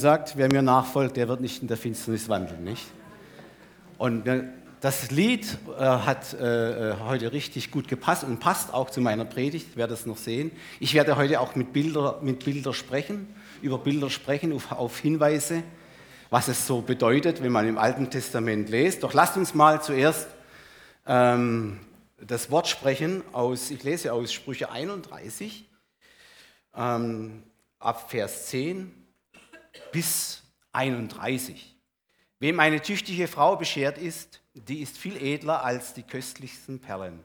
sagt, wer mir nachfolgt, der wird nicht in der Finsternis wandeln, nicht? Und äh, das Lied äh, hat äh, heute richtig gut gepasst und passt auch zu meiner Predigt, ich werde es noch sehen. Ich werde heute auch mit Bilder, mit Bilder sprechen, über Bilder sprechen, auf, auf Hinweise, was es so bedeutet, wenn man im Alten Testament liest. Doch lasst uns mal zuerst ähm, das Wort sprechen aus, ich lese aus Sprüche 31, ähm, ab Vers 10 bis 31. Wem eine tüchtige Frau beschert ist, die ist viel edler als die köstlichsten Perlen.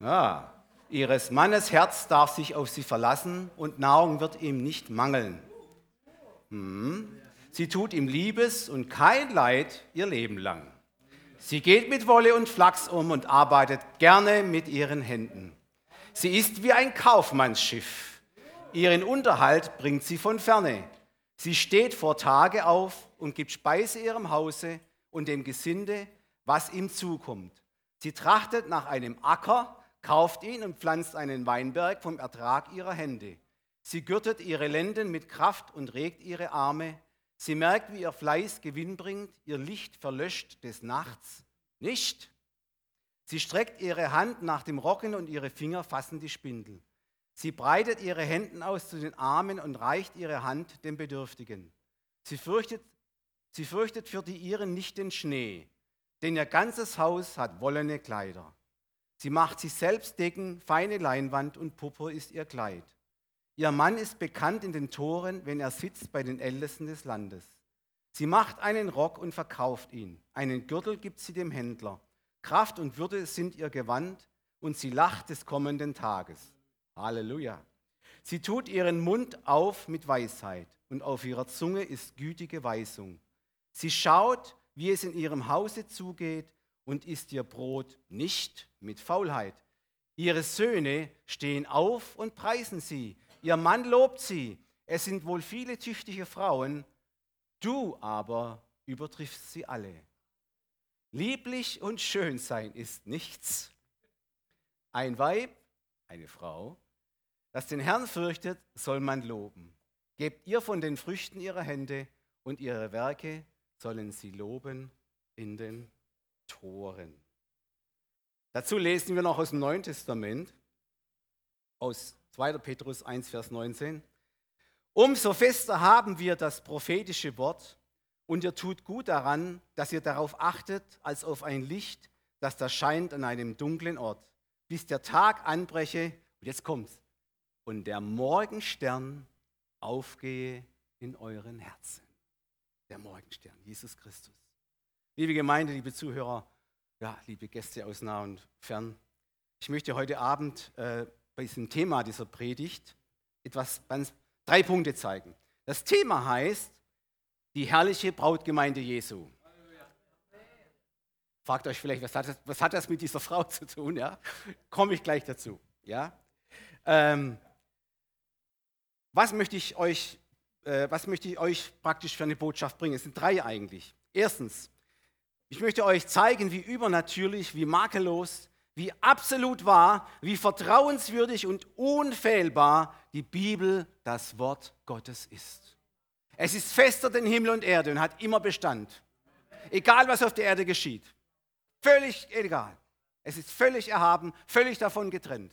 Ja, ihres Mannes Herz darf sich auf sie verlassen und Nahrung wird ihm nicht mangeln. Hm. Sie tut ihm Liebes und kein Leid ihr Leben lang. Sie geht mit Wolle und Flachs um und arbeitet gerne mit ihren Händen. Sie ist wie ein Kaufmannsschiff. Ihren Unterhalt bringt sie von ferne. Sie steht vor Tage auf und gibt Speise ihrem Hause und dem Gesinde, was ihm zukommt. Sie trachtet nach einem Acker, kauft ihn und pflanzt einen Weinberg vom Ertrag ihrer Hände. Sie gürtet ihre Lenden mit Kraft und regt ihre Arme. Sie merkt, wie ihr Fleiß Gewinn bringt, ihr Licht verlöscht des Nachts nicht. Sie streckt ihre Hand nach dem Rocken und ihre Finger fassen die Spindel. Sie breitet ihre Hände aus zu den Armen und reicht ihre Hand dem Bedürftigen. Sie fürchtet, sie fürchtet für die ihren nicht den Schnee, denn ihr ganzes Haus hat wollene Kleider. Sie macht sich selbst Decken, feine Leinwand und Purpur ist ihr Kleid. Ihr Mann ist bekannt in den Toren, wenn er sitzt bei den Ältesten des Landes. Sie macht einen Rock und verkauft ihn. Einen Gürtel gibt sie dem Händler. Kraft und Würde sind ihr Gewand und sie lacht des kommenden Tages. Halleluja. Sie tut ihren Mund auf mit Weisheit und auf ihrer Zunge ist gütige Weisung. Sie schaut, wie es in ihrem Hause zugeht und isst ihr Brot nicht mit Faulheit. Ihre Söhne stehen auf und preisen sie. Ihr Mann lobt sie. Es sind wohl viele tüchtige Frauen, du aber übertriffst sie alle. Lieblich und schön sein ist nichts. Ein Weib, eine Frau, das den Herrn fürchtet, soll man loben. Gebt ihr von den Früchten ihrer Hände und ihre Werke sollen sie loben in den Toren. Dazu lesen wir noch aus dem Neuen Testament, aus 2. Petrus 1, Vers 19. Umso fester haben wir das prophetische Wort und ihr tut gut daran, dass ihr darauf achtet, als auf ein Licht, das da scheint an einem dunklen Ort, bis der Tag anbreche. Und jetzt kommt's und der Morgenstern aufgehe in euren Herzen. Der Morgenstern, Jesus Christus. Liebe Gemeinde, liebe Zuhörer, ja, liebe Gäste aus nah und fern, ich möchte heute Abend äh, bei diesem Thema dieser Predigt etwas ganz, drei Punkte zeigen. Das Thema heißt die herrliche Brautgemeinde Jesu. Fragt euch vielleicht, was hat, das, was hat das mit dieser Frau zu tun? Ja? Komme ich gleich dazu. Ja? Ähm, was möchte ich euch, äh, was möchte ich euch praktisch für eine Botschaft bringen? Es sind drei eigentlich. Erstens, ich möchte euch zeigen, wie übernatürlich, wie makellos, wie absolut wahr, wie vertrauenswürdig und unfehlbar die Bibel das Wort Gottes ist. Es ist fester denn Himmel und Erde und hat immer Bestand. Egal, was auf der Erde geschieht. Völlig egal. Es ist völlig erhaben, völlig davon getrennt.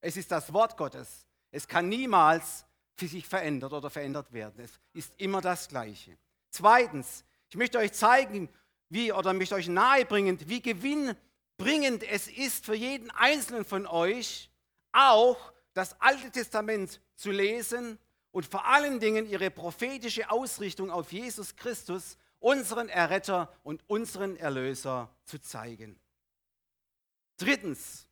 Es ist das Wort Gottes. Es kann niemals für sich verändert oder verändert werden. Es ist immer das Gleiche. Zweitens, ich möchte euch zeigen, wie oder möchte euch nahebringen, wie gewinnbringend es ist für jeden Einzelnen von euch, auch das Alte Testament zu lesen und vor allen Dingen ihre prophetische Ausrichtung auf Jesus Christus, unseren Erretter und unseren Erlöser zu zeigen. Drittens,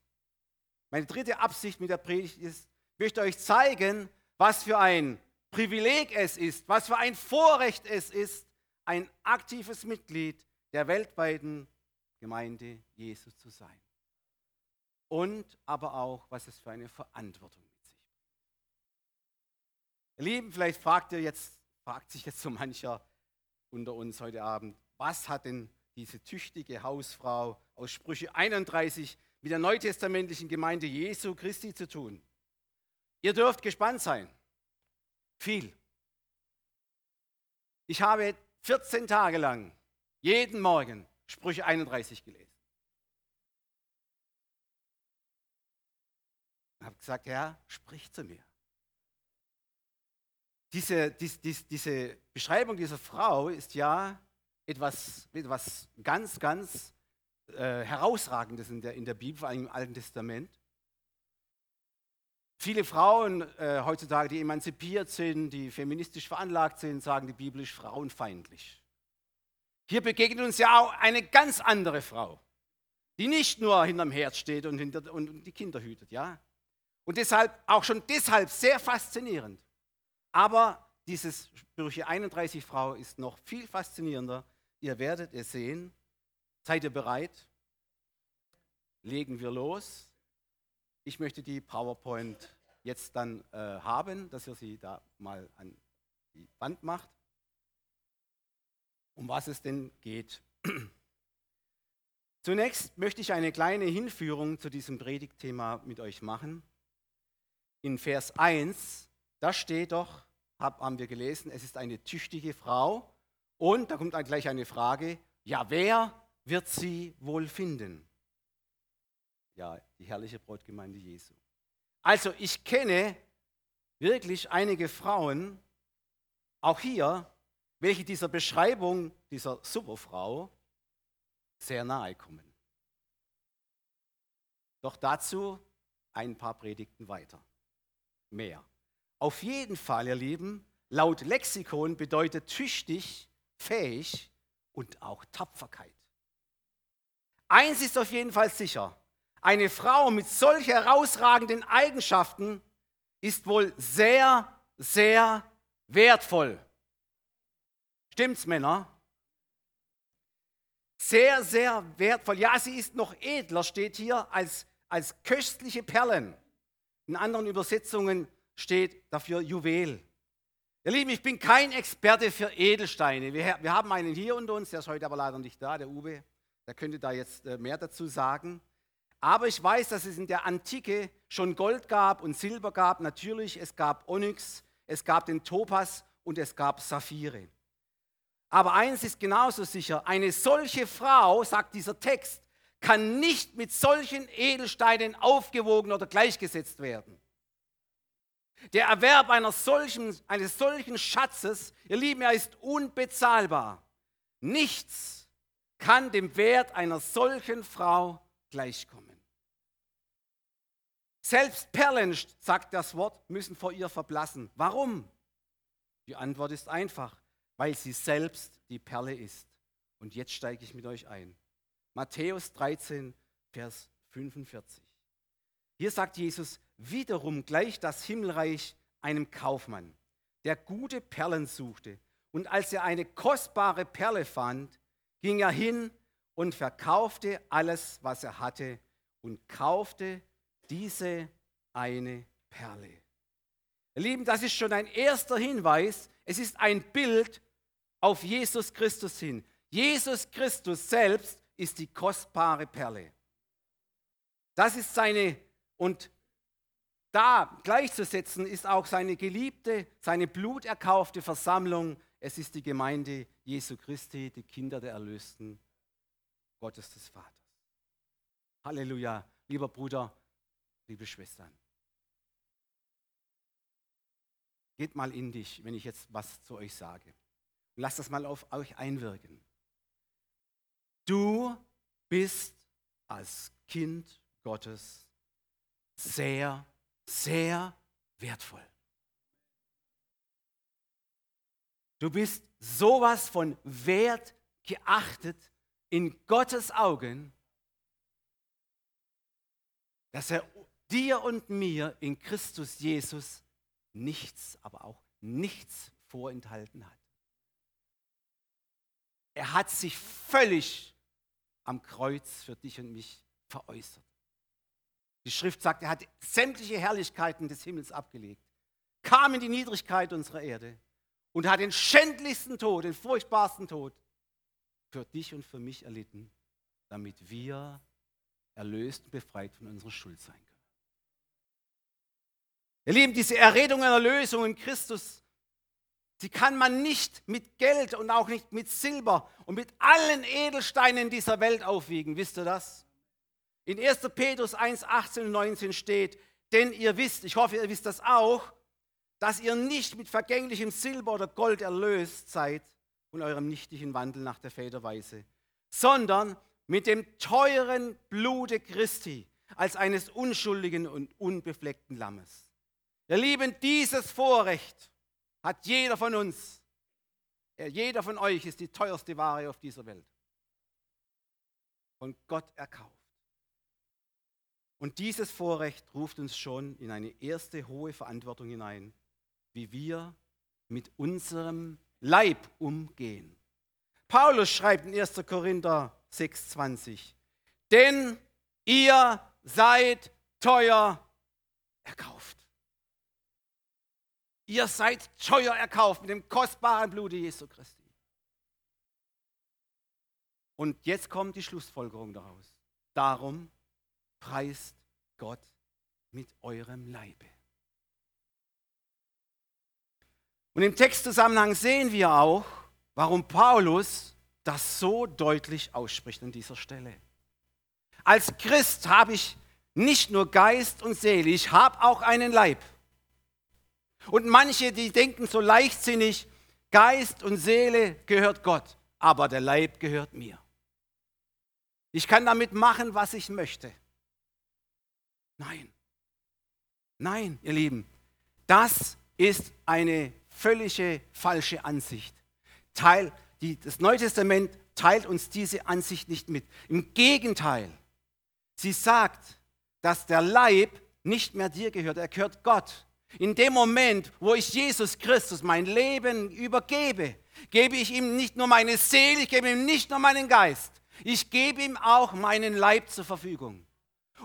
meine dritte Absicht mit der Predigt ist, ich möchte euch zeigen, was für ein Privileg es ist, was für ein Vorrecht es ist, ein aktives Mitglied der weltweiten Gemeinde Jesus zu sein. Und aber auch, was es für eine Verantwortung mit sich bringt. Lieben, vielleicht fragt ihr jetzt, fragt sich jetzt so mancher unter uns heute Abend, was hat denn diese tüchtige Hausfrau aus Sprüche 31 mit der neutestamentlichen Gemeinde Jesu Christi zu tun? Ihr dürft gespannt sein. Viel. Ich habe 14 Tage lang jeden Morgen Sprüche 31 gelesen. Ich habe gesagt, Herr, sprich zu mir. Diese, dies, dies, diese Beschreibung dieser Frau ist ja etwas, etwas ganz, ganz äh, Herausragendes in der, in der Bibel, vor allem im Alten Testament. Viele Frauen äh, heutzutage, die emanzipiert sind, die feministisch veranlagt sind, sagen, die Bibel ist frauenfeindlich. Hier begegnet uns ja auch eine ganz andere Frau, die nicht nur hinterm Herd steht und, hinter, und die Kinder hütet, ja. Und deshalb, auch schon deshalb sehr faszinierend. Aber dieses Sprüche 31 Frau ist noch viel faszinierender. Ihr werdet es sehen. Seid ihr bereit? Legen wir los. Ich möchte die PowerPoint jetzt dann äh, haben, dass ihr sie da mal an die Wand macht. Um was es denn geht. Zunächst möchte ich eine kleine Hinführung zu diesem Predigtthema mit euch machen. In Vers 1 da steht doch, haben wir gelesen, es ist eine tüchtige Frau. Und da kommt dann gleich eine Frage, ja, wer wird sie wohl finden? Ja, die herrliche Brotgemeinde Jesu. Also ich kenne wirklich einige Frauen, auch hier, welche dieser Beschreibung dieser Superfrau sehr nahe kommen. Doch dazu ein paar Predigten weiter. Mehr. Auf jeden Fall, ihr Lieben, laut Lexikon bedeutet tüchtig, fähig und auch Tapferkeit. Eins ist auf jeden Fall sicher, eine Frau mit solch herausragenden Eigenschaften ist wohl sehr, sehr wertvoll. Stimmt's, Männer? Sehr, sehr wertvoll. Ja, sie ist noch edler, steht hier, als, als köstliche Perlen. In anderen Übersetzungen steht dafür Juwel. Ihr Lieben, ich bin kein Experte für Edelsteine. Wir, wir haben einen hier unter uns, der ist heute aber leider nicht da, der Uwe. Der könnte da jetzt äh, mehr dazu sagen. Aber ich weiß, dass es in der Antike schon Gold gab und Silber gab. Natürlich, es gab Onyx, es gab den Topas und es gab Saphire. Aber eins ist genauso sicher, eine solche Frau, sagt dieser Text, kann nicht mit solchen Edelsteinen aufgewogen oder gleichgesetzt werden. Der Erwerb solchen, eines solchen Schatzes, ihr Lieben, er ist unbezahlbar. Nichts kann dem Wert einer solchen Frau gleichkommen. Selbst Perlen, sagt das Wort, müssen vor ihr verblassen. Warum? Die Antwort ist einfach, weil sie selbst die Perle ist. Und jetzt steige ich mit euch ein. Matthäus 13, Vers 45. Hier sagt Jesus, wiederum gleicht das Himmelreich einem Kaufmann, der gute Perlen suchte. Und als er eine kostbare Perle fand, ging er hin und verkaufte alles, was er hatte und kaufte diese eine Perle. Ihr Lieben, das ist schon ein erster Hinweis. Es ist ein Bild auf Jesus Christus hin. Jesus Christus selbst ist die kostbare Perle. Das ist seine und da gleichzusetzen ist auch seine geliebte, seine bluterkaufte Versammlung. Es ist die Gemeinde Jesu Christi, die Kinder der Erlösten Gottes des Vaters. Halleluja, lieber Bruder, liebe Schwestern. Geht mal in dich, wenn ich jetzt was zu euch sage. Und lasst das mal auf euch einwirken. Du bist als Kind Gottes sehr, sehr wertvoll. Du bist sowas von wert geachtet in Gottes Augen, dass er dir und mir in Christus Jesus nichts, aber auch nichts vorenthalten hat. Er hat sich völlig am Kreuz für dich und mich veräußert. Die Schrift sagt, er hat sämtliche Herrlichkeiten des Himmels abgelegt, kam in die Niedrigkeit unserer Erde und hat den schändlichsten Tod, den furchtbarsten Tod für dich und für mich erlitten, damit wir erlöst und befreit von unserer Schuld sein können. Ihr Lieben, diese Erredung einer Lösung in Christus, Sie kann man nicht mit Geld und auch nicht mit Silber und mit allen Edelsteinen dieser Welt aufwiegen. Wisst ihr das? In 1. Petrus 1, 18 und 19 steht, denn ihr wisst, ich hoffe, ihr wisst das auch, dass ihr nicht mit vergänglichem Silber oder Gold erlöst seid und eurem nichtigen Wandel nach der Väterweise, sondern mit dem teuren Blute Christi als eines unschuldigen und unbefleckten Lammes. Ihr Lieben, dieses Vorrecht hat jeder von uns, jeder von euch ist die teuerste Ware auf dieser Welt. Von Gott erkauft. Und dieses Vorrecht ruft uns schon in eine erste hohe Verantwortung hinein, wie wir mit unserem Leib umgehen. Paulus schreibt in 1. Korinther 6,20: Denn ihr seid teuer erkauft. Ihr seid teuer erkauft mit dem kostbaren Blute Jesu Christi. Und jetzt kommt die Schlussfolgerung daraus. Darum preist Gott mit eurem Leibe. Und im Textzusammenhang sehen wir auch, warum Paulus das so deutlich ausspricht an dieser Stelle. Als Christ habe ich nicht nur Geist und Seele, ich habe auch einen Leib. Und manche, die denken so leichtsinnig, Geist und Seele gehört Gott, aber der Leib gehört mir. Ich kann damit machen, was ich möchte. Nein. Nein, ihr Lieben, das ist eine völlige falsche Ansicht. Teil, die, das Neue Testament teilt uns diese Ansicht nicht mit. Im Gegenteil, sie sagt, dass der Leib nicht mehr dir gehört, er gehört Gott. In dem Moment, wo ich Jesus Christus mein Leben übergebe, gebe ich ihm nicht nur meine Seele, ich gebe ihm nicht nur meinen Geist, ich gebe ihm auch meinen Leib zur Verfügung.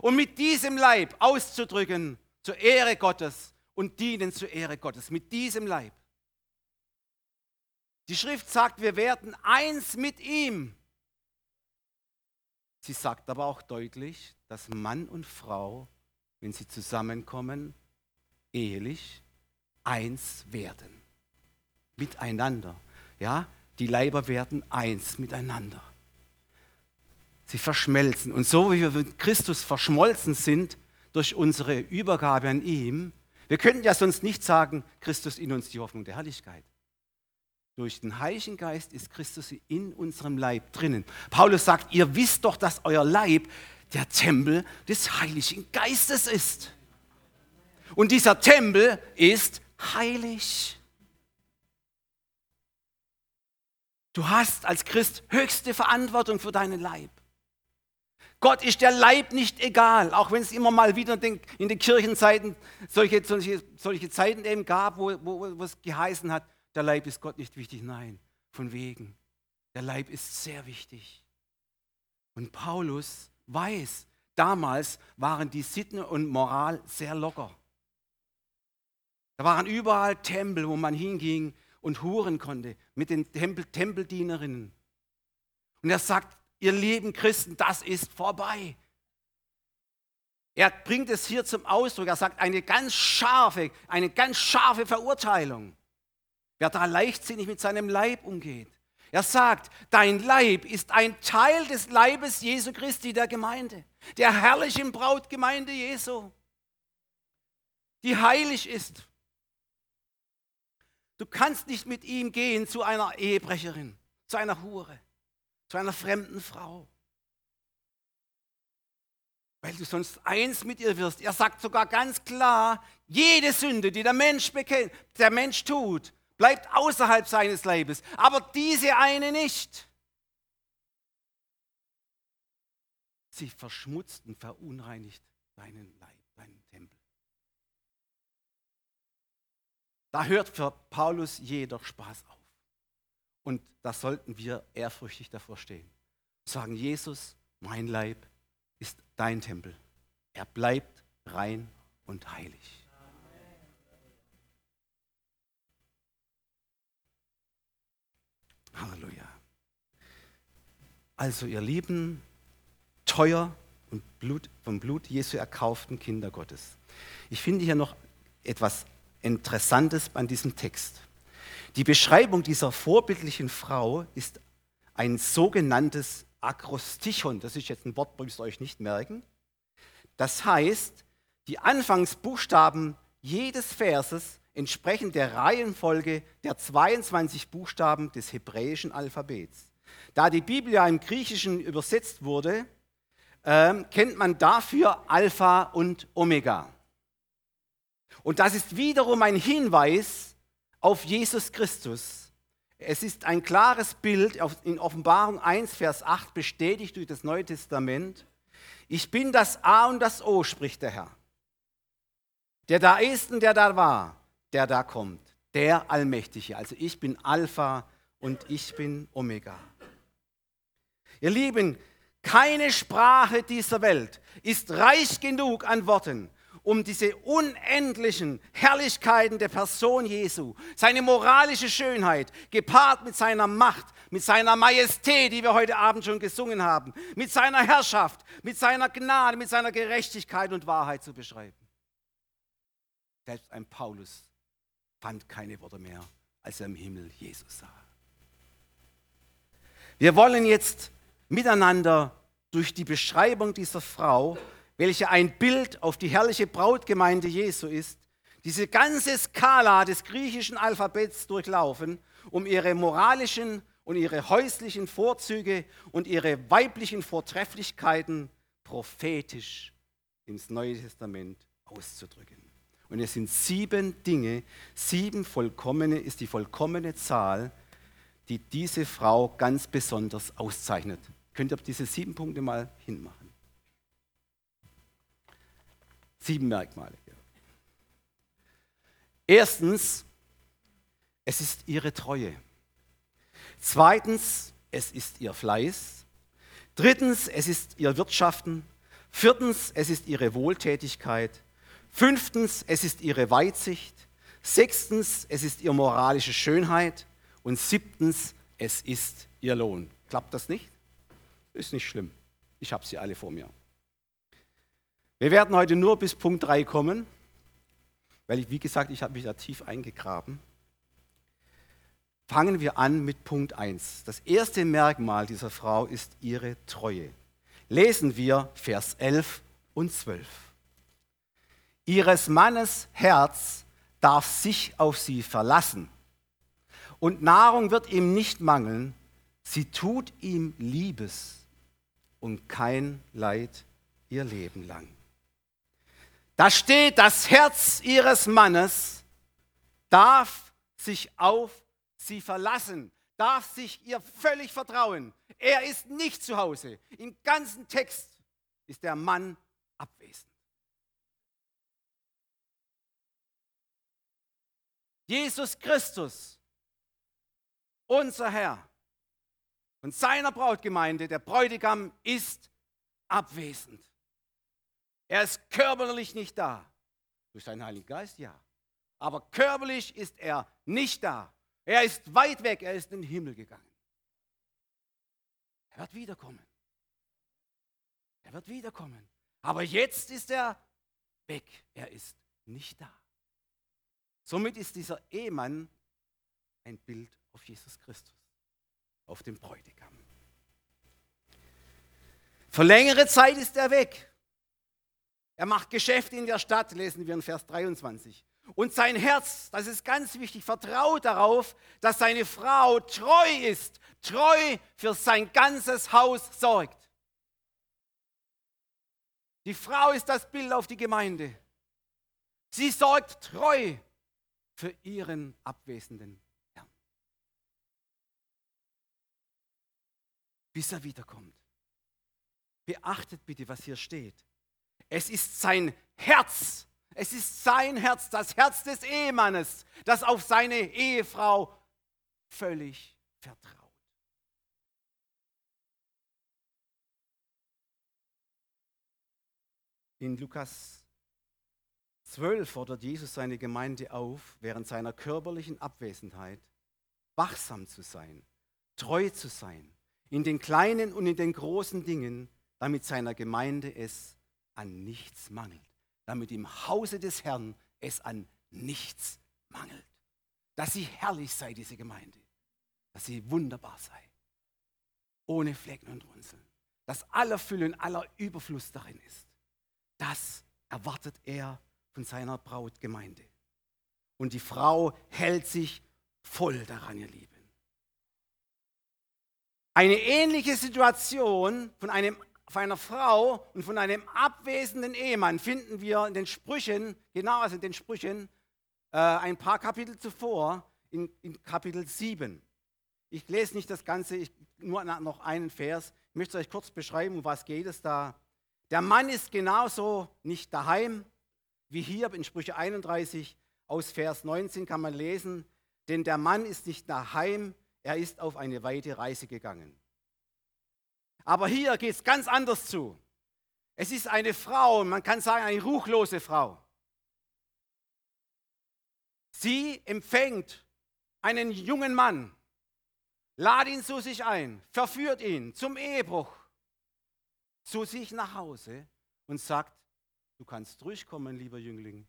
Und mit diesem Leib auszudrücken zur Ehre Gottes und dienen zur Ehre Gottes. Mit diesem Leib. Die Schrift sagt, wir werden eins mit ihm. Sie sagt aber auch deutlich, dass Mann und Frau, wenn sie zusammenkommen, ehelich eins werden. Miteinander. Ja, die Leiber werden eins miteinander. Sie verschmelzen. Und so wie wir mit Christus verschmolzen sind durch unsere Übergabe an ihm, wir könnten ja sonst nicht sagen, Christus in uns die Hoffnung der Herrlichkeit. Durch den Heiligen Geist ist Christus in unserem Leib drinnen. Paulus sagt, ihr wisst doch, dass euer Leib der Tempel des Heiligen Geistes ist. Und dieser Tempel ist heilig. Du hast als Christ höchste Verantwortung für deinen Leib. Gott ist der Leib nicht egal, auch wenn es immer mal wieder in den Kirchenzeiten solche, solche, solche Zeiten eben gab, wo, wo, wo es geheißen hat, der Leib ist Gott nicht wichtig. Nein, von wegen. Der Leib ist sehr wichtig. Und Paulus weiß, damals waren die Sitten und Moral sehr locker. Da waren überall Tempel, wo man hinging und huren konnte mit den Tempel Tempeldienerinnen. Und er sagt, ihr lieben Christen, das ist vorbei. Er bringt es hier zum Ausdruck. Er sagt eine ganz scharfe, eine ganz scharfe Verurteilung. Wer da leichtsinnig mit seinem Leib umgeht. Er sagt, dein Leib ist ein Teil des Leibes Jesu Christi, der Gemeinde, der herrlichen Brautgemeinde Jesu, die heilig ist. Du kannst nicht mit ihm gehen zu einer Ehebrecherin, zu einer Hure, zu einer fremden Frau. Weil du sonst eins mit ihr wirst. Er sagt sogar ganz klar, jede Sünde, die der Mensch bekennt, der Mensch tut, bleibt außerhalb seines Leibes, aber diese eine nicht. Sie verschmutzt und verunreinigt deinen Leib. Da hört für Paulus jeder Spaß auf. Und da sollten wir ehrfürchtig davor stehen. Sagen, Jesus, mein Leib ist dein Tempel. Er bleibt rein und heilig. Halleluja. Also ihr lieben, teuer und Blut, vom Blut Jesu erkauften Kinder Gottes. Ich finde hier noch etwas Interessantes an diesem Text. Die Beschreibung dieser vorbildlichen Frau ist ein sogenanntes Akrostichon. Das ist jetzt ein Wort, müsst ihr euch nicht merken. Das heißt, die Anfangsbuchstaben jedes Verses entsprechen der Reihenfolge der 22 Buchstaben des hebräischen Alphabets. Da die Bibel ja im Griechischen übersetzt wurde, äh, kennt man dafür Alpha und Omega. Und das ist wiederum ein Hinweis auf Jesus Christus. Es ist ein klares Bild in Offenbarung 1, Vers 8, bestätigt durch das Neue Testament. Ich bin das A und das O, spricht der Herr. Der da ist und der da war, der da kommt, der Allmächtige. Also ich bin Alpha und ich bin Omega. Ihr Lieben, keine Sprache dieser Welt ist reich genug an Worten, um diese unendlichen Herrlichkeiten der Person Jesu, seine moralische Schönheit, gepaart mit seiner Macht, mit seiner Majestät, die wir heute Abend schon gesungen haben, mit seiner Herrschaft, mit seiner Gnade, mit seiner Gerechtigkeit und Wahrheit zu beschreiben. Selbst ein Paulus fand keine Worte mehr, als er im Himmel Jesus sah. Wir wollen jetzt miteinander durch die Beschreibung dieser Frau, welche ein Bild auf die herrliche Brautgemeinde Jesu ist, diese ganze Skala des griechischen Alphabets durchlaufen, um ihre moralischen und ihre häuslichen Vorzüge und ihre weiblichen Vortrefflichkeiten prophetisch ins Neue Testament auszudrücken. Und es sind sieben Dinge, sieben vollkommene ist die vollkommene Zahl, die diese Frau ganz besonders auszeichnet. Könnt ihr diese sieben Punkte mal hinmachen? Sieben Merkmale. Erstens, es ist ihre Treue. Zweitens, es ist ihr Fleiß. Drittens, es ist ihr Wirtschaften. Viertens, es ist ihre Wohltätigkeit. Fünftens, es ist ihre Weitsicht. Sechstens, es ist ihre moralische Schönheit. Und siebtens, es ist ihr Lohn. Klappt das nicht? Ist nicht schlimm. Ich habe sie alle vor mir. Wir werden heute nur bis Punkt 3 kommen, weil ich, wie gesagt, ich habe mich da tief eingegraben. Fangen wir an mit Punkt 1. Das erste Merkmal dieser Frau ist ihre Treue. Lesen wir Vers 11 und 12. Ihres Mannes Herz darf sich auf sie verlassen und Nahrung wird ihm nicht mangeln. Sie tut ihm Liebes und kein Leid ihr Leben lang. Da steht, das Herz ihres Mannes darf sich auf sie verlassen, darf sich ihr völlig vertrauen. Er ist nicht zu Hause. Im ganzen Text ist der Mann abwesend. Jesus Christus, unser Herr, und seiner Brautgemeinde, der Bräutigam, ist abwesend. Er ist körperlich nicht da. Durch seinen Heiligen Geist ja. Aber körperlich ist er nicht da. Er ist weit weg, er ist in den Himmel gegangen. Er wird wiederkommen. Er wird wiederkommen. Aber jetzt ist er weg. Er ist nicht da. Somit ist dieser Ehemann ein Bild auf Jesus Christus auf den Bräutigam. Für längere Zeit ist er weg. Er macht Geschäfte in der Stadt, lesen wir in Vers 23. Und sein Herz, das ist ganz wichtig, vertraut darauf, dass seine Frau treu ist, treu für sein ganzes Haus sorgt. Die Frau ist das Bild auf die Gemeinde. Sie sorgt treu für ihren abwesenden bis er wiederkommt. Beachtet bitte, was hier steht. Es ist sein Herz, es ist sein Herz, das Herz des Ehemannes, das auf seine Ehefrau völlig vertraut. In Lukas 12 fordert Jesus seine Gemeinde auf, während seiner körperlichen Abwesenheit wachsam zu sein, treu zu sein, in den kleinen und in den großen Dingen, damit seiner Gemeinde es an nichts mangelt, damit im Hause des Herrn es an nichts mangelt. dass sie herrlich sei, diese Gemeinde, dass sie wunderbar sei, ohne Flecken und Runzeln, dass aller Fülle und aller Überfluss darin ist. Das erwartet er von seiner Brautgemeinde. Und die Frau hält sich voll daran, ihr Lieben. Eine ähnliche Situation von, einem, von einer Frau und von einem abwesenden Ehemann finden wir in den Sprüchen, genau also in den Sprüchen, äh, ein paar Kapitel zuvor, in, in, Kapitel 7. Ich lese nicht das Ganze, ich, nur noch einen Vers. Ich möchte euch kurz beschreiben, um was geht es da. Der Mann ist genauso nicht daheim, wie hier in Sprüche 31 aus Vers 19 kann man lesen, denn der Mann ist nicht daheim, er ist auf eine weite Reise gegangen. Aber hier geht es ganz anders zu. Es ist eine Frau, man kann sagen eine ruchlose Frau. Sie empfängt einen jungen Mann, lad ihn zu sich ein, verführt ihn zum Ehebruch, zu sich nach Hause und sagt, du kannst durchkommen, lieber Jüngling.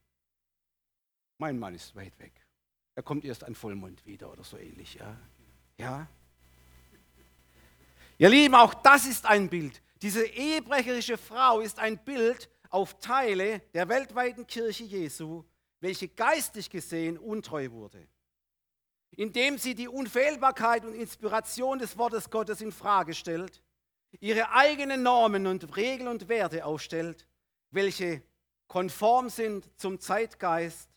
Mein Mann ist weit weg. Er kommt erst an Vollmond wieder oder so ähnlich. Ja? Ja? Ihr Lieben, auch das ist ein Bild. Diese ehebrecherische Frau ist ein Bild auf Teile der weltweiten Kirche Jesu, welche geistlich gesehen untreu wurde. Indem sie die Unfehlbarkeit und Inspiration des Wortes Gottes in Frage stellt, ihre eigenen Normen und Regeln und Werte aufstellt, welche konform sind zum Zeitgeist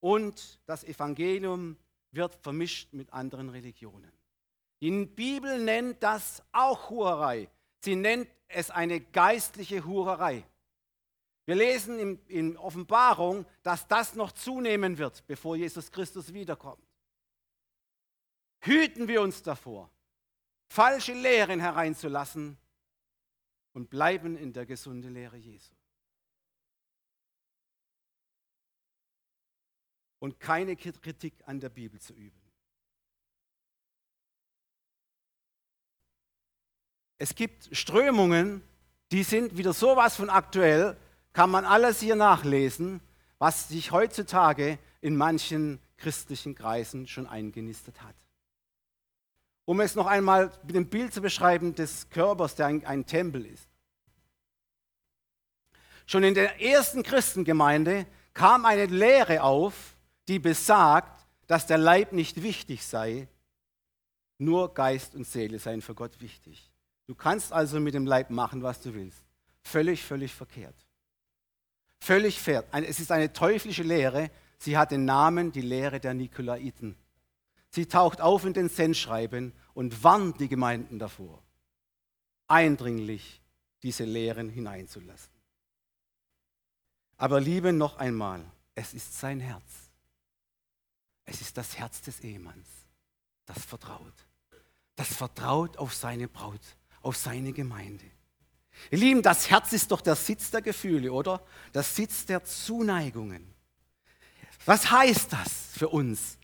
und das Evangelium wird vermischt mit anderen Religionen. Die Bibel nennt das auch Hurerei. Sie nennt es eine geistliche Hurerei. Wir lesen in, in Offenbarung, dass das noch zunehmen wird, bevor Jesus Christus wiederkommt. Hüten wir uns davor, falsche Lehren hereinzulassen und bleiben in der gesunden Lehre Jesu. Und keine Kritik an der Bibel zu üben. Es gibt Strömungen, die sind wieder sowas von aktuell, kann man alles hier nachlesen, was sich heutzutage in manchen christlichen Kreisen schon eingenistet hat. Um es noch einmal mit dem Bild zu beschreiben des Körpers, der ein, ein Tempel ist. Schon in der ersten Christengemeinde kam eine Lehre auf, die besagt, dass der Leib nicht wichtig sei, nur Geist und Seele seien für Gott wichtig. Du kannst also mit dem Leib machen, was du willst. Völlig, völlig verkehrt. Völlig fair. Es ist eine teuflische Lehre. Sie hat den Namen die Lehre der Nikolaiten. Sie taucht auf in den Sendschreiben und warnt die Gemeinden davor, eindringlich diese Lehren hineinzulassen. Aber liebe noch einmal, es ist sein Herz. Es ist das Herz des Ehemanns, das vertraut. Das vertraut auf seine Braut auf seine Gemeinde. Ihr Lieben, das Herz ist doch der Sitz der Gefühle, oder? Der Sitz der Zuneigungen. Was heißt das für uns?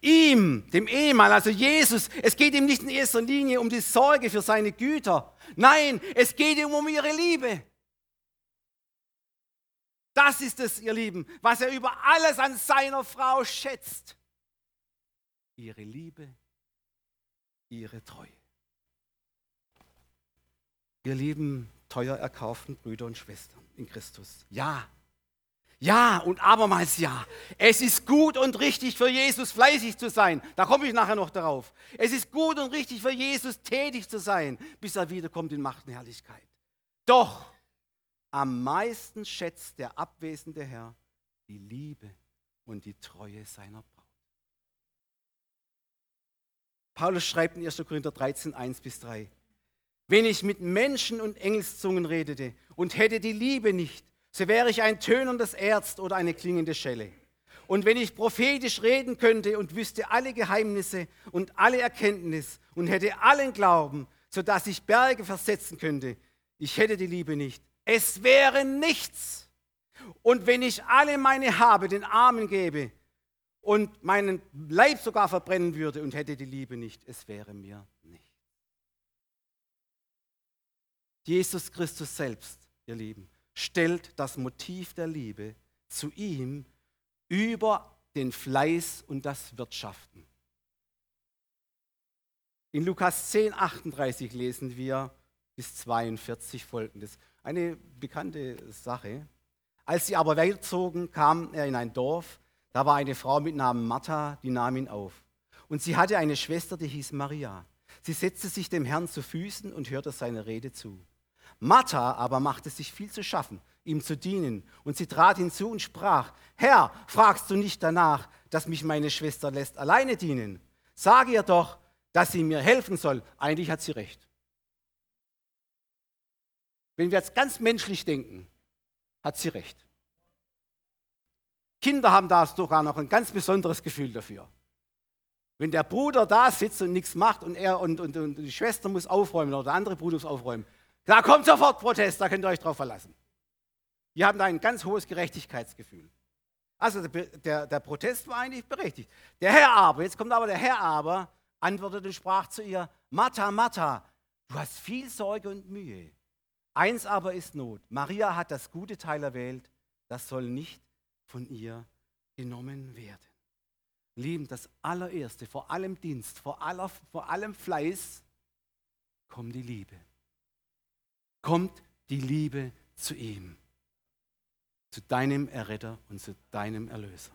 Ihm, dem Ehemann, also Jesus, es geht ihm nicht in erster Linie um die Sorge für seine Güter. Nein, es geht ihm um ihre Liebe. Das ist es, ihr Lieben, was er über alles an seiner Frau schätzt. Ihre Liebe, ihre Treue ihr lieben, teuer erkauften Brüder und Schwestern in Christus. Ja, ja und abermals ja. Es ist gut und richtig für Jesus fleißig zu sein. Da komme ich nachher noch darauf. Es ist gut und richtig für Jesus tätig zu sein, bis er wiederkommt in Macht und Herrlichkeit. Doch am meisten schätzt der abwesende Herr die Liebe und die Treue seiner Braut. Paulus schreibt in 1. Korinther 13, 1 bis 3. Wenn ich mit Menschen und Engelszungen redete und hätte die Liebe nicht, so wäre ich ein tönendes Erz oder eine klingende Schelle. Und wenn ich prophetisch reden könnte und wüsste alle Geheimnisse und alle Erkenntnis und hätte allen Glauben, sodass ich Berge versetzen könnte, ich hätte die Liebe nicht. Es wäre nichts. Und wenn ich alle meine Habe den Armen gebe und meinen Leib sogar verbrennen würde und hätte die Liebe nicht, es wäre mir nicht. Jesus Christus selbst, ihr Lieben, stellt das Motiv der Liebe zu ihm über den Fleiß und das Wirtschaften. In Lukas 10, 38 lesen wir bis 42 folgendes. Eine bekannte Sache. Als sie aber weiterzogen, kam er in ein Dorf. Da war eine Frau mit Namen Martha, die nahm ihn auf. Und sie hatte eine Schwester, die hieß Maria. Sie setzte sich dem Herrn zu Füßen und hörte seine Rede zu. Martha aber machte sich viel zu schaffen, ihm zu dienen. Und sie trat hinzu und sprach, Herr, fragst du nicht danach, dass mich meine Schwester lässt alleine dienen? Sage ihr doch, dass sie mir helfen soll. Eigentlich hat sie recht. Wenn wir jetzt ganz menschlich denken, hat sie recht. Kinder haben da sogar noch ein ganz besonderes Gefühl dafür. Wenn der Bruder da sitzt und nichts macht und er und, und, und die Schwester muss aufräumen oder der andere Bruder muss aufräumen, da kommt sofort Protest, da könnt ihr euch drauf verlassen. Die haben da ein ganz hohes Gerechtigkeitsgefühl. Also der, der, der, Protest war eigentlich berechtigt. Der Herr aber, jetzt kommt aber der Herr aber, antwortete und sprach zu ihr, Martha, Martha, du hast viel Sorge und Mühe. Eins aber ist Not. Maria hat das gute Teil erwählt, das soll nicht von ihr genommen werden. Lieben, das allererste, vor allem Dienst, vor, aller, vor allem Fleiß, kommt die Liebe kommt die Liebe zu ihm, zu deinem Erretter und zu deinem Erlöser.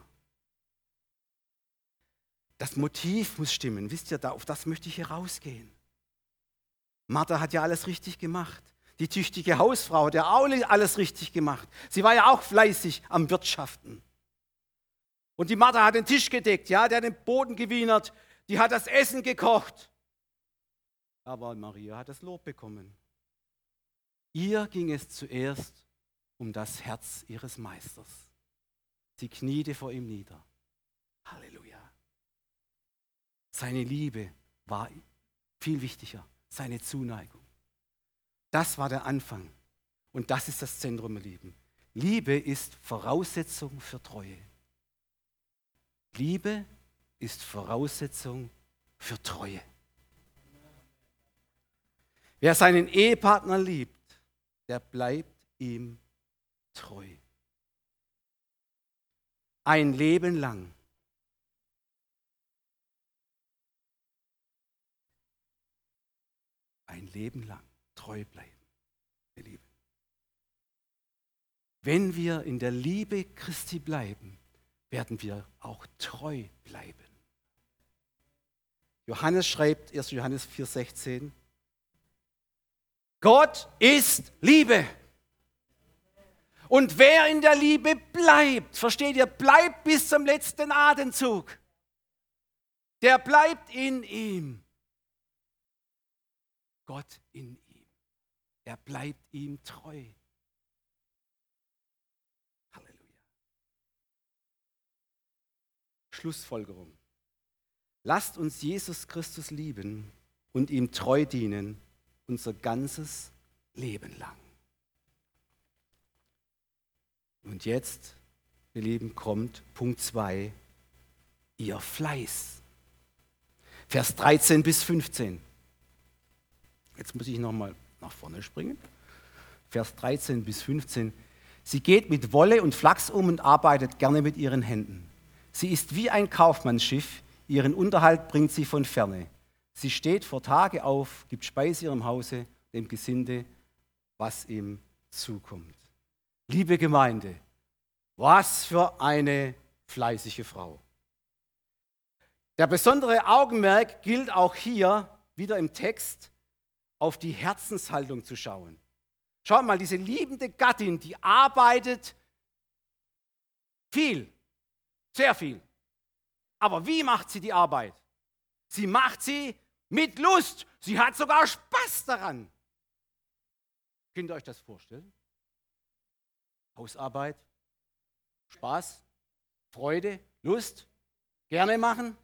Das Motiv muss stimmen. Wisst ihr, auf das möchte ich hier rausgehen. Martha hat ja alles richtig gemacht. Die tüchtige Hausfrau, der Aule, alles richtig gemacht. Sie war ja auch fleißig am Wirtschaften. Und die Martha hat den Tisch gedeckt, ja, der hat den Boden gewienert, die hat das Essen gekocht. Aber Maria hat das Lob bekommen. Ihr ging es zuerst um das Herz ihres Meisters. Sie kniete vor ihm nieder. Halleluja. Seine Liebe war viel wichtiger, seine Zuneigung. Das war der Anfang. Und das ist das Zentrum, ihr Lieben. Liebe ist Voraussetzung für Treue. Liebe ist Voraussetzung für Treue. Wer seinen Ehepartner liebt, der bleibt ihm treu. Ein Leben lang. Ein Leben lang treu bleiben, ihr Lieben. Wenn wir in der Liebe Christi bleiben, werden wir auch treu bleiben. Johannes schreibt, 1. Johannes 4,16, Gott ist Liebe. Und wer in der Liebe bleibt, versteht ihr, bleibt bis zum letzten Atemzug, der bleibt in ihm. Gott in ihm. Er bleibt ihm treu. Halleluja. Schlussfolgerung. Lasst uns Jesus Christus lieben und ihm treu dienen unser ganzes Leben lang. Und jetzt, ihr Lieben, kommt Punkt 2, ihr Fleiß. Vers 13 bis 15. Jetzt muss ich nochmal nach vorne springen. Vers 13 bis 15. Sie geht mit Wolle und Flachs um und arbeitet gerne mit ihren Händen. Sie ist wie ein Kaufmannsschiff, ihren Unterhalt bringt sie von ferne. Sie steht vor Tage auf, gibt Speise ihrem Hause, dem Gesinde, was ihm zukommt. Liebe Gemeinde, was für eine fleißige Frau. Der besondere Augenmerk gilt auch hier, wieder im Text, auf die Herzenshaltung zu schauen. Schaut mal, diese liebende Gattin, die arbeitet viel, sehr viel. Aber wie macht sie die Arbeit? Sie macht sie mit Lust. Sie hat sogar Spaß daran. Könnt ihr euch das vorstellen? Hausarbeit, Spaß, Freude, Lust, gerne machen.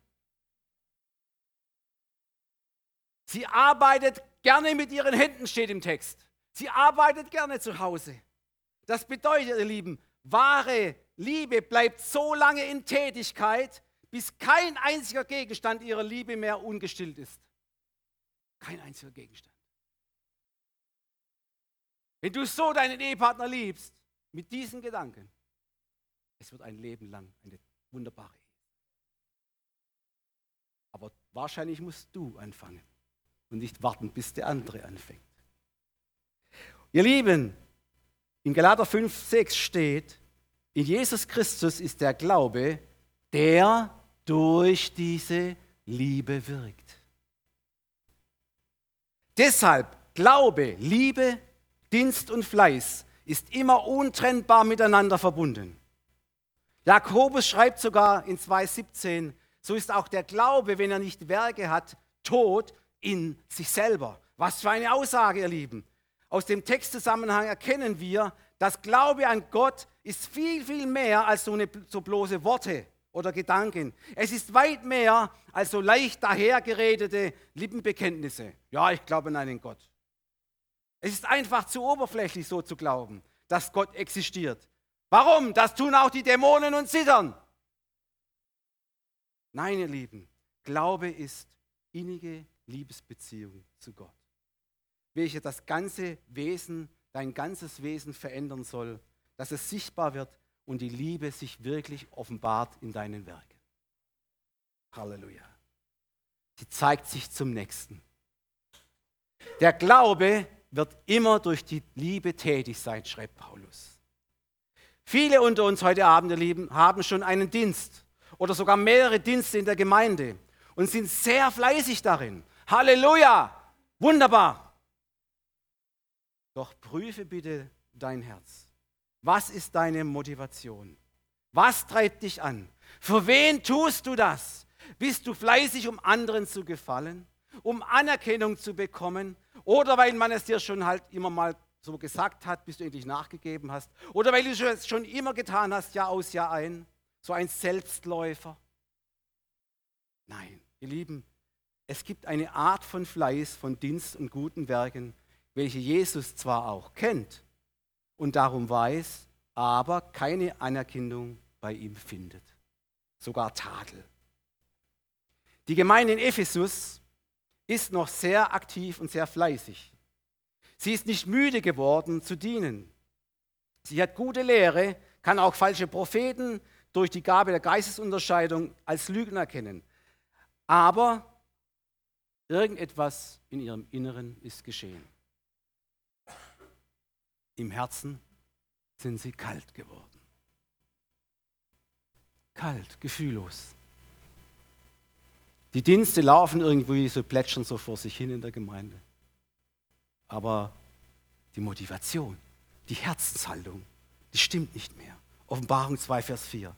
Sie arbeitet gerne mit ihren Händen, steht im Text. Sie arbeitet gerne zu Hause. Das bedeutet, ihr Lieben, wahre Liebe bleibt so lange in Tätigkeit, bis kein einziger Gegenstand ihrer Liebe mehr ungestillt ist. Kein einziger Gegenstand. Wenn du so deinen Ehepartner liebst, mit diesen Gedanken, es wird ein Leben lang eine wunderbare Ehe. Aber wahrscheinlich musst du anfangen und nicht warten, bis der andere anfängt. Ihr Lieben, in Galater 5, 6 steht, in Jesus Christus ist der Glaube, der durch diese Liebe wirkt. Deshalb Glaube, Liebe, Dienst und Fleiß ist immer untrennbar miteinander verbunden. Jakobus schreibt sogar in 2,17, so ist auch der Glaube, wenn er nicht Werke hat, tot in sich selber. Was für eine Aussage, ihr Lieben. Aus dem Textzusammenhang erkennen wir, dass Glaube an Gott ist viel, viel mehr als so, eine, so bloße Worte oder Gedanken. Es ist weit mehr als so leicht dahergeredete Lippenbekenntnisse. Ja, ich glaube an einen Gott. Es ist einfach zu oberflächlich so zu glauben, dass Gott existiert. Warum? Das tun auch die Dämonen und zittern. Nein, ihr Lieben, Glaube ist innige Liebesbeziehung zu Gott, welche das ganze Wesen, dein ganzes Wesen verändern soll, dass es sichtbar wird und die Liebe sich wirklich offenbart in deinen Werken. Halleluja. Sie zeigt sich zum Nächsten. Der Glaube wird immer durch die Liebe tätig sein, schreibt Paulus. Viele unter uns heute Abend, ihr Lieben, haben schon einen Dienst oder sogar mehrere Dienste in der Gemeinde und sind sehr fleißig darin. Halleluja! Wunderbar! Doch prüfe bitte dein Herz. Was ist deine Motivation? Was treibt dich an? Für wen tust du das? Bist du fleißig, um anderen zu gefallen, um Anerkennung zu bekommen oder weil man es dir schon halt immer mal so gesagt hat, bis du endlich nachgegeben hast oder weil du es schon immer getan hast, Jahr aus, Jahr ein, so ein Selbstläufer? Nein, ihr Lieben, es gibt eine Art von Fleiß, von Dienst und guten Werken, welche Jesus zwar auch kennt, und darum weiß, aber keine Anerkennung bei ihm findet. Sogar Tadel. Die Gemeinde in Ephesus ist noch sehr aktiv und sehr fleißig. Sie ist nicht müde geworden zu dienen. Sie hat gute Lehre, kann auch falsche Propheten durch die Gabe der Geistesunterscheidung als Lügner erkennen. Aber irgendetwas in ihrem Inneren ist geschehen. Im Herzen sind sie kalt geworden. Kalt, gefühllos. Die Dienste laufen irgendwie so plätschern so vor sich hin in der Gemeinde. Aber die Motivation, die Herzenshaltung, die stimmt nicht mehr. Offenbarung 2, Vers 4.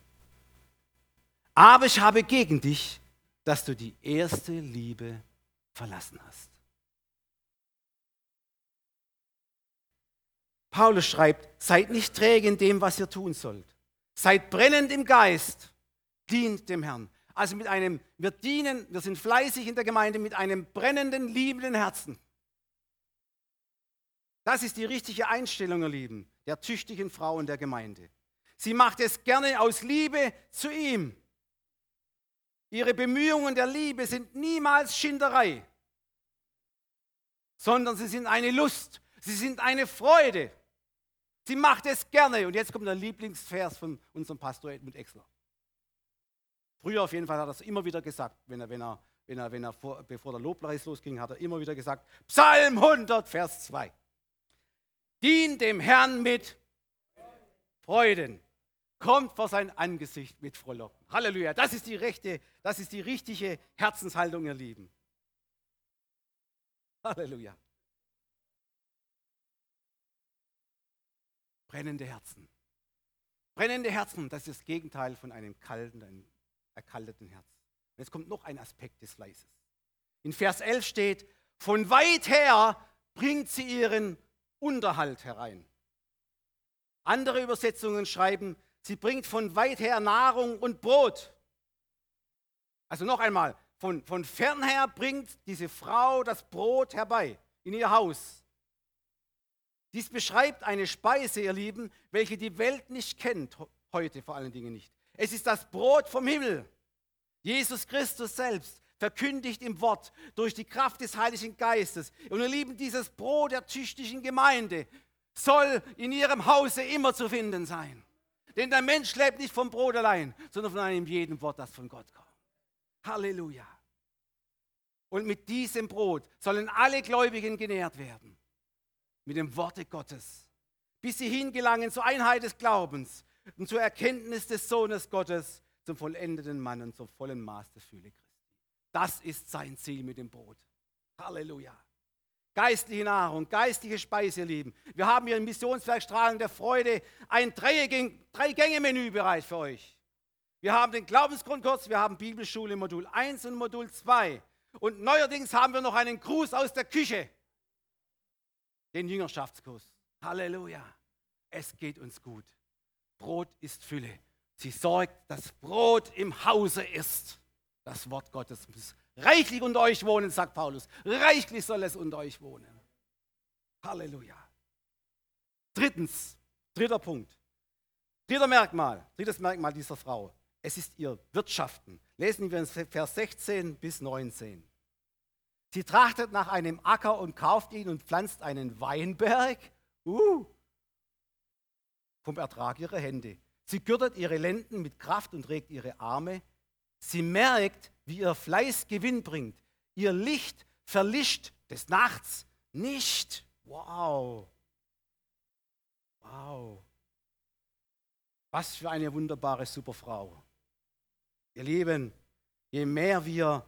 Aber ich habe gegen dich, dass du die erste Liebe verlassen hast. Paulus schreibt, seid nicht träge in dem, was ihr tun sollt. Seid brennend im Geist, dient dem Herrn. Also mit einem, wir dienen, wir sind fleißig in der Gemeinde mit einem brennenden, liebenden Herzen. Das ist die richtige Einstellung, ihr Lieben, der tüchtigen Frau in der Gemeinde. Sie macht es gerne aus Liebe zu ihm. Ihre Bemühungen der Liebe sind niemals Schinderei, sondern sie sind eine Lust, sie sind eine Freude. Sie macht es gerne. Und jetzt kommt der Lieblingsvers von unserem Pastor Edmund Exler. Früher auf jeden Fall hat er es immer wieder gesagt, wenn er, wenn er, wenn er, wenn er vor, bevor der Lobpreis losging, hat er immer wieder gesagt, Psalm 100, Vers 2. Dien dem Herrn mit Freuden. Kommt vor sein Angesicht mit Frohlocken. Halleluja. Das ist die rechte, das ist die richtige Herzenshaltung, ihr Lieben. Halleluja. Brennende Herzen. Brennende Herzen, das ist das Gegenteil von einem kalten, einem erkalteten Herz. Und jetzt kommt noch ein Aspekt des Fleißes. In Vers 11 steht, von weit her bringt sie ihren Unterhalt herein. Andere Übersetzungen schreiben, sie bringt von weit her Nahrung und Brot. Also noch einmal, von, von fernher bringt diese Frau das Brot herbei in ihr Haus. Dies beschreibt eine Speise, ihr Lieben, welche die Welt nicht kennt, heute vor allen Dingen nicht. Es ist das Brot vom Himmel. Jesus Christus selbst verkündigt im Wort durch die Kraft des Heiligen Geistes. Und ihr Lieben, dieses Brot der tüchtigen Gemeinde soll in ihrem Hause immer zu finden sein. Denn der Mensch lebt nicht vom Brot allein, sondern von einem jeden Wort, das von Gott kommt. Halleluja. Und mit diesem Brot sollen alle Gläubigen genährt werden. Mit dem Worte Gottes. Bis sie hingelangen zur Einheit des Glaubens und zur Erkenntnis des Sohnes Gottes, zum vollendeten Mann und zum vollen Maß der Fühle Christi. Das ist sein Ziel mit dem Brot. Halleluja. Geistliche Nahrung, geistliche Speise, ihr Lieben. Wir haben hier im Missionswerk Strahlen der Freude ein Drei-Gänge-Menü bereit für euch. Wir haben den Glaubensgrundkurs, wir haben Bibelschule Modul 1 und Modul 2. Und neuerdings haben wir noch einen Gruß aus der Küche, den Jüngerschaftskurs. Halleluja. Es geht uns gut. Brot ist Fülle. Sie sorgt, dass Brot im Hause ist. Das Wort Gottes muss reichlich unter euch wohnen, sagt Paulus. Reichlich soll es unter euch wohnen. Halleluja. Drittens, dritter Punkt. Dritter Merkmal, drittes Merkmal dieser Frau. Es ist ihr Wirtschaften. Lesen wir in Vers 16 bis 19. Sie trachtet nach einem Acker und kauft ihn und pflanzt einen Weinberg. Uh, vom Ertrag ihrer Hände. Sie gürtet ihre Lenden mit Kraft und regt ihre Arme. Sie merkt, wie ihr Fleiß Gewinn bringt. Ihr Licht verlischt des Nachts nicht. Wow. Wow. Was für eine wunderbare Superfrau. Ihr Lieben, je mehr wir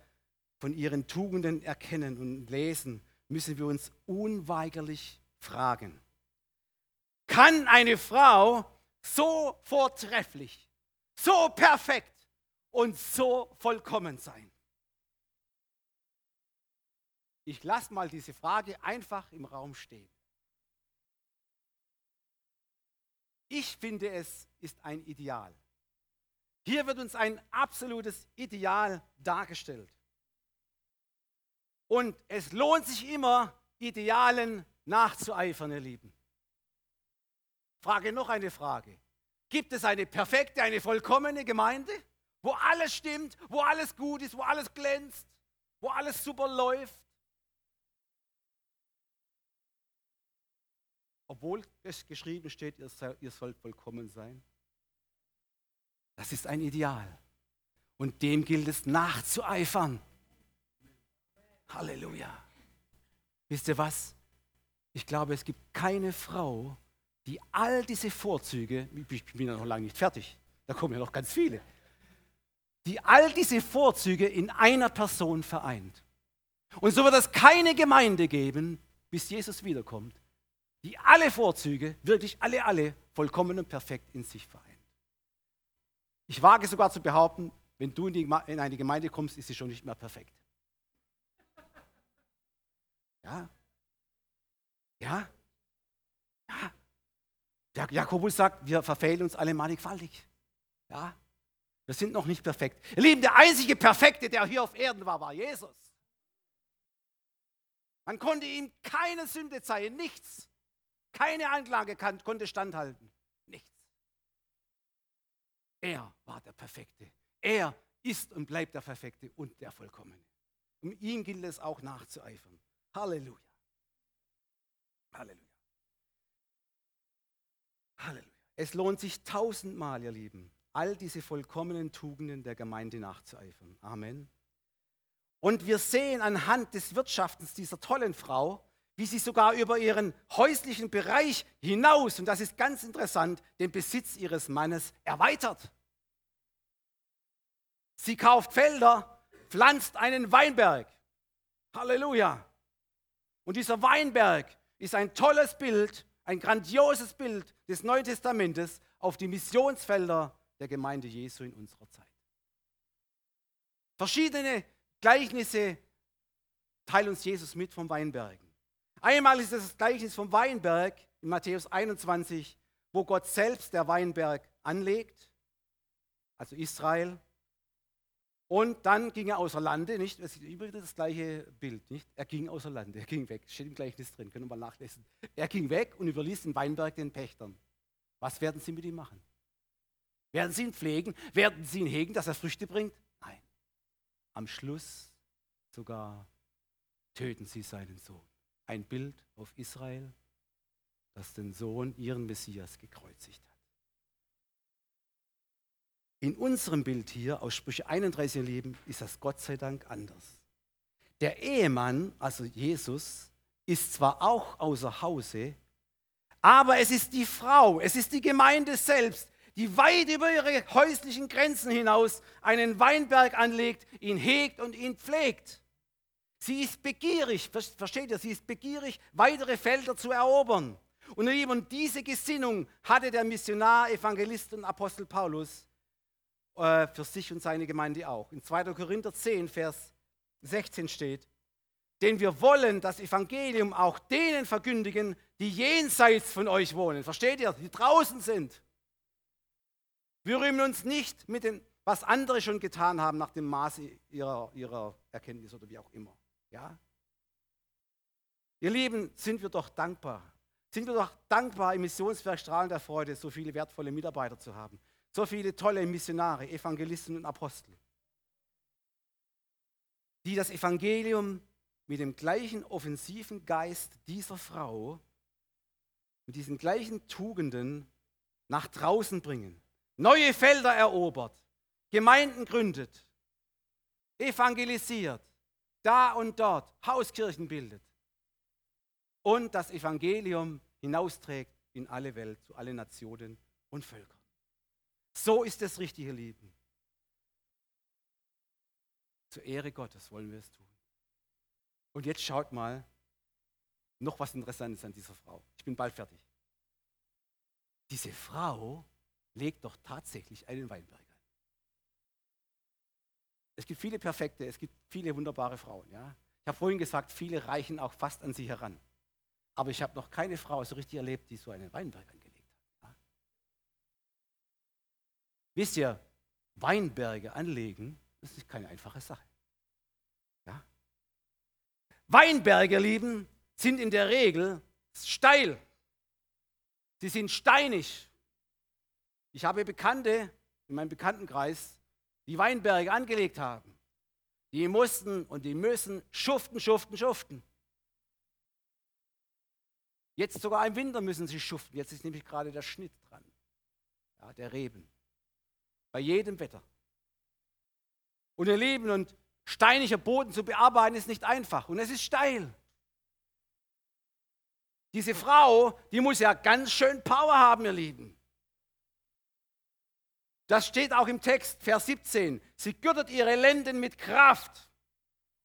von ihren Tugenden erkennen und lesen, müssen wir uns unweigerlich fragen, kann eine Frau so vortrefflich, so perfekt und so vollkommen sein? Ich lasse mal diese Frage einfach im Raum stehen. Ich finde, es ist ein Ideal. Hier wird uns ein absolutes Ideal dargestellt. Und es lohnt sich immer, Idealen nachzueifern, ihr Lieben. Frage noch eine Frage. Gibt es eine perfekte, eine vollkommene Gemeinde, wo alles stimmt, wo alles gut ist, wo alles glänzt, wo alles super läuft? Obwohl es geschrieben steht, ihr sollt vollkommen sein. Das ist ein Ideal. Und dem gilt es nachzueifern. Halleluja. Wisst ihr was? Ich glaube, es gibt keine Frau, die all diese Vorzüge, ich bin ja noch lange nicht fertig, da kommen ja noch ganz viele, die all diese Vorzüge in einer Person vereint. Und so wird es keine Gemeinde geben, bis Jesus wiederkommt, die alle Vorzüge, wirklich alle, alle, vollkommen und perfekt in sich vereint. Ich wage sogar zu behaupten, wenn du in, eine Gemeinde kommst, ist sie schon nicht mehr perfekt. Ja? Ja? Ja? Der Jakobus sagt, wir verfehlen uns alle mannigfaltig. Ja? Wir sind noch nicht perfekt. Ihr Lieben, der einzige Perfekte, der hier auf Erden war, war Jesus. Man konnte ihm keine Sünde zeigen, nichts. Keine Anklage konnte standhalten. Nichts. Er war der Perfekte. Er ist und bleibt der Perfekte und der Vollkommene. Um ihn gilt es auch nachzueifern. Halleluja. Halleluja. Halleluja. Es lohnt sich tausendmal, ihr Lieben, all diese vollkommenen Tugenden der Gemeinde nachzueifern. Amen. Und wir sehen anhand des Wirtschaftens dieser tollen Frau, wie sie sogar über ihren häuslichen Bereich hinaus, und das ist ganz interessant, den Besitz ihres Mannes erweitert. Sie kauft Felder, pflanzt einen Weinberg. Halleluja. Und dieser Weinberg ist ein tolles Bild, ein grandioses Bild des Neuen Testamentes auf die Missionsfelder der Gemeinde Jesu in unserer Zeit. Verschiedene Gleichnisse teilt uns Jesus mit vom Weinbergen. Einmal ist es das Gleichnis vom Weinberg in Matthäus 21, wo Gott selbst der Weinberg anlegt, also Israel, und dann ging er außer Lande, nicht? Das ist übrigens das gleiche Bild, nicht? Er ging außer Lande, er ging weg. Steht im Gleichnis drin, können wir mal nachlesen. Er ging weg und überließ den Weinberg den Pächtern. Was werden sie mit ihm machen? Werden sie ihn pflegen? Werden sie ihn hegen, dass er Früchte bringt? Nein. Am Schluss sogar töten sie seinen Sohn. Ein Bild auf Israel, das den Sohn, ihren Messias, gekreuzigt hat. In unserem Bild hier aus Sprüche 31 Leben ist das Gott sei Dank anders. Der Ehemann, also Jesus, ist zwar auch außer Hause, aber es ist die Frau, es ist die Gemeinde selbst, die weit über ihre häuslichen Grenzen hinaus einen Weinberg anlegt, ihn hegt und ihn pflegt. Sie ist begierig, versteht ihr, sie ist begierig, weitere Felder zu erobern. Und eben diese Gesinnung hatte der Missionar, Evangelist und Apostel Paulus äh, für sich und seine Gemeinde auch. In 2. Korinther 10, Vers 16 steht, denn wir wollen das Evangelium auch denen verkündigen, die jenseits von euch wohnen. Versteht ihr? Die draußen sind. Wir rühmen uns nicht mit dem, was andere schon getan haben, nach dem Maße ihrer, ihrer Erkenntnis oder wie auch immer. Ja? Ihr Lieben, sind wir doch dankbar. Sind wir doch dankbar, im Missionswerk Strahlen der Freude so viele wertvolle Mitarbeiter zu haben. So viele tolle Missionare, Evangelisten und Apostel, die das Evangelium mit dem gleichen offensiven Geist dieser Frau, mit diesen gleichen Tugenden nach draußen bringen, neue Felder erobert, Gemeinden gründet, evangelisiert, da und dort Hauskirchen bildet und das Evangelium hinausträgt in alle Welt, zu allen Nationen und Völkern. So ist das richtige Leben. Zur Ehre Gottes wollen wir es tun. Und jetzt schaut mal, noch was Interessantes an dieser Frau. Ich bin bald fertig. Diese Frau legt doch tatsächlich einen Weinberg an. Es gibt viele perfekte, es gibt viele wunderbare Frauen. Ja? Ich habe vorhin gesagt, viele reichen auch fast an sie heran. Aber ich habe noch keine Frau so richtig erlebt, die so einen Weinberg angelegt hat. Ja? Wisst ihr, Weinberge anlegen, das ist keine einfache Sache. Ja? Weinberge, lieben, sind in der Regel steil. Sie sind steinig. Ich habe Bekannte in meinem Bekanntenkreis, die Weinberge angelegt haben. Die mussten und die müssen schuften, schuften, schuften. Jetzt sogar im Winter müssen sie schuften. Jetzt ist nämlich gerade der Schnitt dran. Ja, der Reben. Bei jedem Wetter. Und ihr Lieben, und steiniger Boden zu bearbeiten ist nicht einfach. Und es ist steil. Diese Frau, die muss ja ganz schön Power haben, ihr Lieben. Das steht auch im Text, Vers 17. Sie gürtet ihre Lenden mit Kraft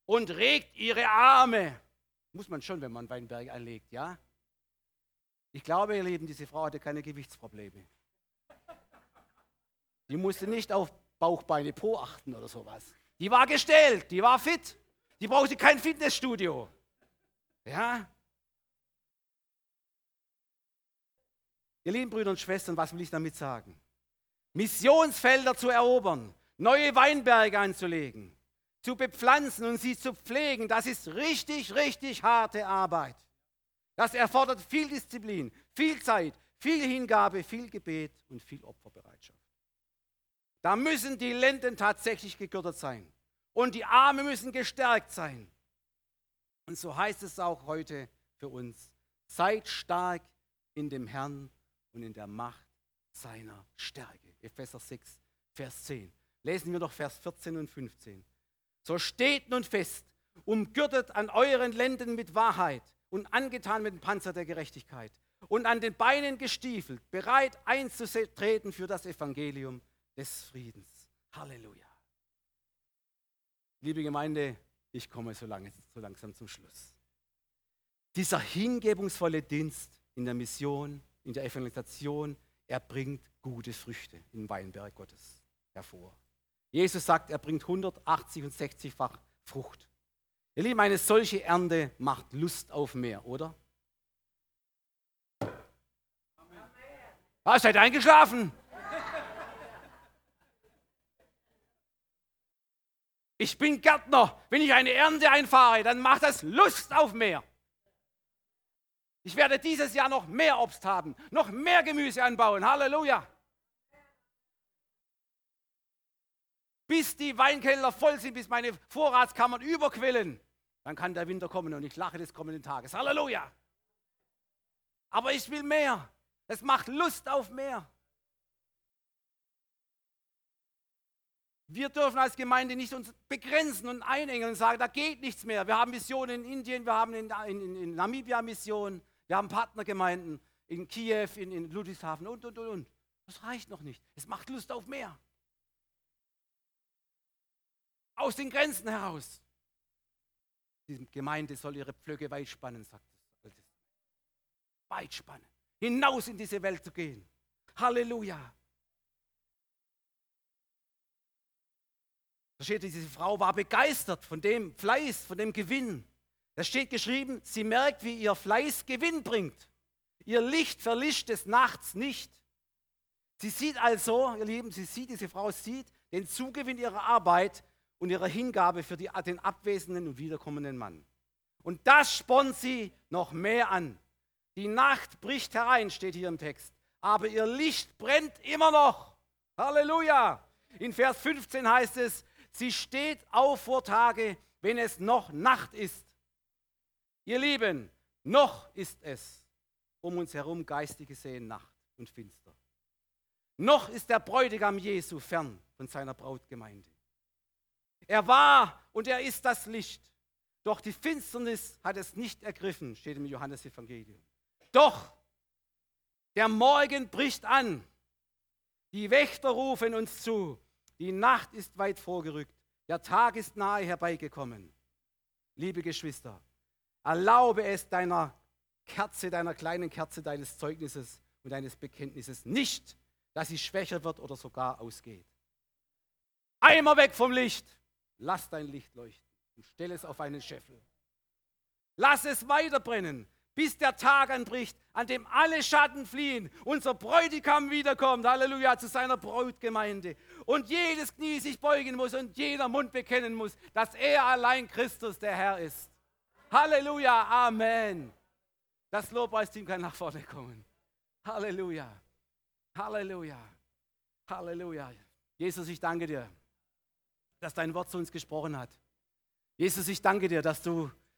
und regt ihre Arme. Muss man schon, wenn man Weinberg anlegt, ja? Ich glaube, ihr Lieben, diese Frau hatte keine Gewichtsprobleme. Die musste nicht auf Bauchbeine Po achten oder sowas. Die war gestellt, die war fit. Die brauchte kein Fitnessstudio. Ja? Ihr lieben Brüder und Schwestern, was will ich damit sagen? Missionsfelder zu erobern, neue Weinberge anzulegen, zu bepflanzen und sie zu pflegen, das ist richtig, richtig harte Arbeit. Das erfordert viel Disziplin, viel Zeit, viel Hingabe, viel Gebet und viel Opferbereitschaft. Da müssen die Lenden tatsächlich gegürtet sein und die Arme müssen gestärkt sein. Und so heißt es auch heute für uns, seid stark in dem Herrn und in der Macht seiner Stärke. Epheser 6, Vers 10. Lesen wir doch Vers 14 und 15. So steht nun fest, umgürtet an euren Lenden mit Wahrheit und angetan mit dem Panzer der Gerechtigkeit und an den Beinen gestiefelt, bereit einzutreten für das Evangelium des Friedens. Halleluja. Liebe Gemeinde, ich komme so, lange, so langsam zum Schluss. Dieser hingebungsvolle Dienst in der Mission, in der Evangelisation, er bringt gute Früchte im Weinberg Gottes hervor. Jesus sagt, er bringt 180 und 60-fach Frucht. Ihr Lieben, eine solche Ernte macht Lust auf mehr, oder? Ah, seid eingeschlafen? Ich bin Gärtner. Wenn ich eine Ernte einfahre, dann macht das Lust auf mehr. Ich werde dieses Jahr noch mehr Obst haben, noch mehr Gemüse anbauen. Halleluja. Bis die Weinkeller voll sind, bis meine Vorratskammern überquillen. Dann kann der Winter kommen und ich lache des kommenden Tages. Halleluja. Aber ich will mehr. Es macht Lust auf mehr. Wir dürfen als Gemeinde nicht uns begrenzen und einengen und sagen, da geht nichts mehr. Wir haben Missionen in Indien, wir haben in, in, in Namibia Missionen, wir haben Partnergemeinden in Kiew, in, in Ludwigshafen und, und, und, und. Das reicht noch nicht. Es macht Lust auf mehr. Aus den Grenzen heraus. Die Gemeinde soll ihre Pflöcke weit spannen, sagt es. Weit spannen. Hinaus in diese Welt zu gehen. Halleluja. Da steht, diese Frau war begeistert von dem Fleiß, von dem Gewinn. Da steht geschrieben, sie merkt, wie ihr Fleiß Gewinn bringt. Ihr Licht verlischt des Nachts nicht. Sie sieht also, ihr Lieben, sie sieht, diese Frau sieht den Zugewinn ihrer Arbeit und ihrer Hingabe für die, den abwesenden und wiederkommenden Mann. Und das spornt sie noch mehr an. Die Nacht bricht herein, steht hier im Text. Aber ihr Licht brennt immer noch. Halleluja. In Vers 15 heißt es, Sie steht auf vor Tage, wenn es noch Nacht ist. Ihr Lieben, noch ist es um uns herum geistig gesehen Nacht und finster. Noch ist der Bräutigam Jesu fern von seiner Brautgemeinde. Er war und er ist das Licht. Doch die Finsternis hat es nicht ergriffen, steht im Johannesevangelium. Doch der Morgen bricht an. Die Wächter rufen uns zu. Die Nacht ist weit vorgerückt. Der Tag ist nahe herbeigekommen. Liebe Geschwister, erlaube es deiner Kerze, deiner kleinen Kerze deines Zeugnisses und deines Bekenntnisses nicht, dass sie schwächer wird oder sogar ausgeht. Einmal weg vom Licht. Lass dein Licht leuchten und stell es auf einen Scheffel. Lass es weiterbrennen bis der Tag anbricht, an dem alle Schatten fliehen, unser Bräutigam wiederkommt, Halleluja, zu seiner Brautgemeinde. Und jedes Knie sich beugen muss und jeder Mund bekennen muss, dass er allein Christus der Herr ist. Halleluja, Amen. Das Lobpreisteam kann nach vorne kommen. Halleluja, Halleluja, Halleluja. Jesus, ich danke dir, dass dein Wort zu uns gesprochen hat. Jesus, ich danke dir, dass du